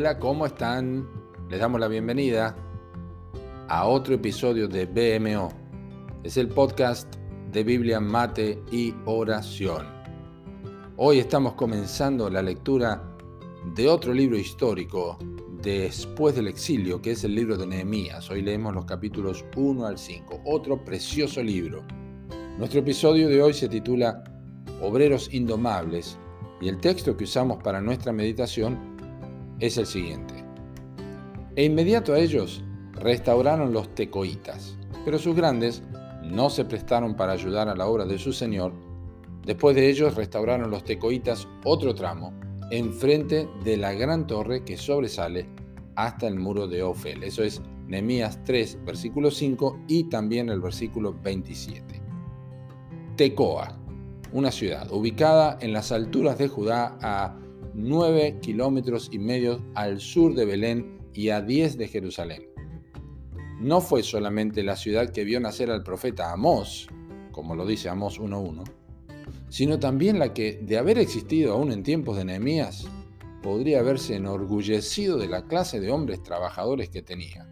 Hola, ¿cómo están? Les damos la bienvenida a otro episodio de BMO. Es el podcast de Biblia, Mate y Oración. Hoy estamos comenzando la lectura de otro libro histórico después del exilio, que es el libro de Nehemías. Hoy leemos los capítulos 1 al 5, otro precioso libro. Nuestro episodio de hoy se titula Obreros Indomables y el texto que usamos para nuestra meditación es el siguiente. E inmediato a ellos restauraron los tecoitas, pero sus grandes no se prestaron para ayudar a la obra de su señor. Después de ellos restauraron los tecoitas otro tramo, enfrente de la gran torre que sobresale hasta el muro de Ofel. Eso es Nehemías 3, versículo 5 y también el versículo 27. Tecoa, una ciudad ubicada en las alturas de Judá a 9 kilómetros y medio al sur de Belén y a 10 de Jerusalén. No fue solamente la ciudad que vio nacer al profeta Amós, como lo dice Amós 1.1, sino también la que, de haber existido aún en tiempos de Nehemías, podría haberse enorgullecido de la clase de hombres trabajadores que tenía,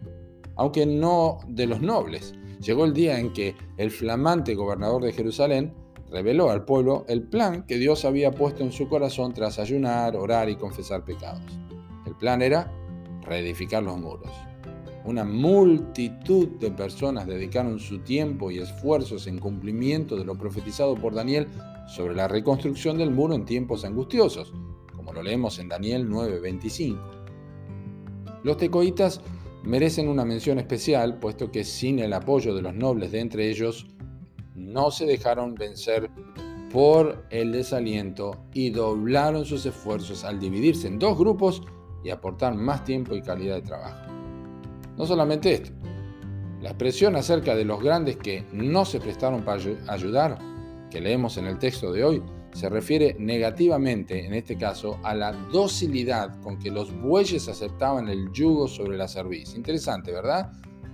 aunque no de los nobles. Llegó el día en que el flamante gobernador de Jerusalén reveló al pueblo el plan que Dios había puesto en su corazón tras ayunar, orar y confesar pecados. El plan era reedificar los muros. Una multitud de personas dedicaron su tiempo y esfuerzos en cumplimiento de lo profetizado por Daniel sobre la reconstrucción del muro en tiempos angustiosos, como lo leemos en Daniel 9:25. Los tecoitas merecen una mención especial, puesto que sin el apoyo de los nobles de entre ellos, no se dejaron vencer por el desaliento y doblaron sus esfuerzos al dividirse en dos grupos y aportar más tiempo y calidad de trabajo. No solamente esto, la expresión acerca de los grandes que no se prestaron para ayudar, que leemos en el texto de hoy, se refiere negativamente, en este caso, a la docilidad con que los bueyes aceptaban el yugo sobre la cerviz. Interesante, ¿verdad?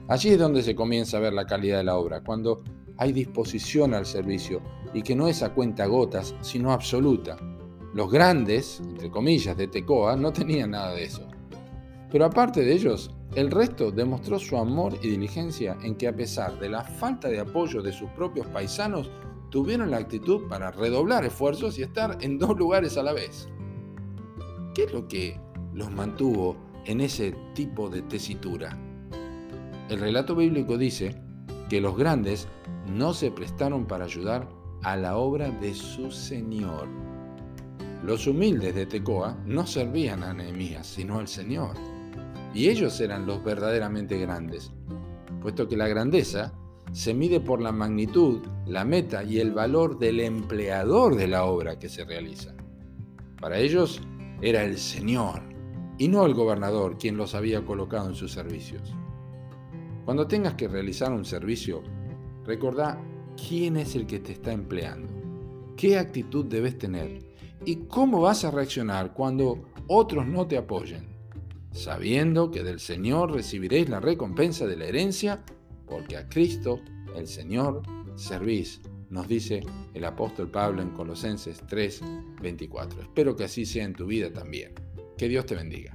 Allí es donde se comienza a ver la calidad de la obra, cuando hay disposición al servicio y que no es a cuenta gotas, sino absoluta. Los grandes, entre comillas, de Tecoa no tenían nada de eso. Pero aparte de ellos, el resto demostró su amor y diligencia en que a pesar de la falta de apoyo de sus propios paisanos, tuvieron la actitud para redoblar esfuerzos y estar en dos lugares a la vez. ¿Qué es lo que los mantuvo en ese tipo de tesitura? El relato bíblico dice que los grandes no se prestaron para ayudar a la obra de su Señor. Los humildes de Tecoa no servían a Nehemías, sino al Señor. Y ellos eran los verdaderamente grandes, puesto que la grandeza se mide por la magnitud, la meta y el valor del empleador de la obra que se realiza. Para ellos era el Señor y no el gobernador quien los había colocado en sus servicios. Cuando tengas que realizar un servicio, recordá quién es el que te está empleando, qué actitud debes tener y cómo vas a reaccionar cuando otros no te apoyen, sabiendo que del Señor recibiréis la recompensa de la herencia, porque a Cristo, el Señor, servís, nos dice el apóstol Pablo en Colosenses 3, 24. Espero que así sea en tu vida también. Que Dios te bendiga.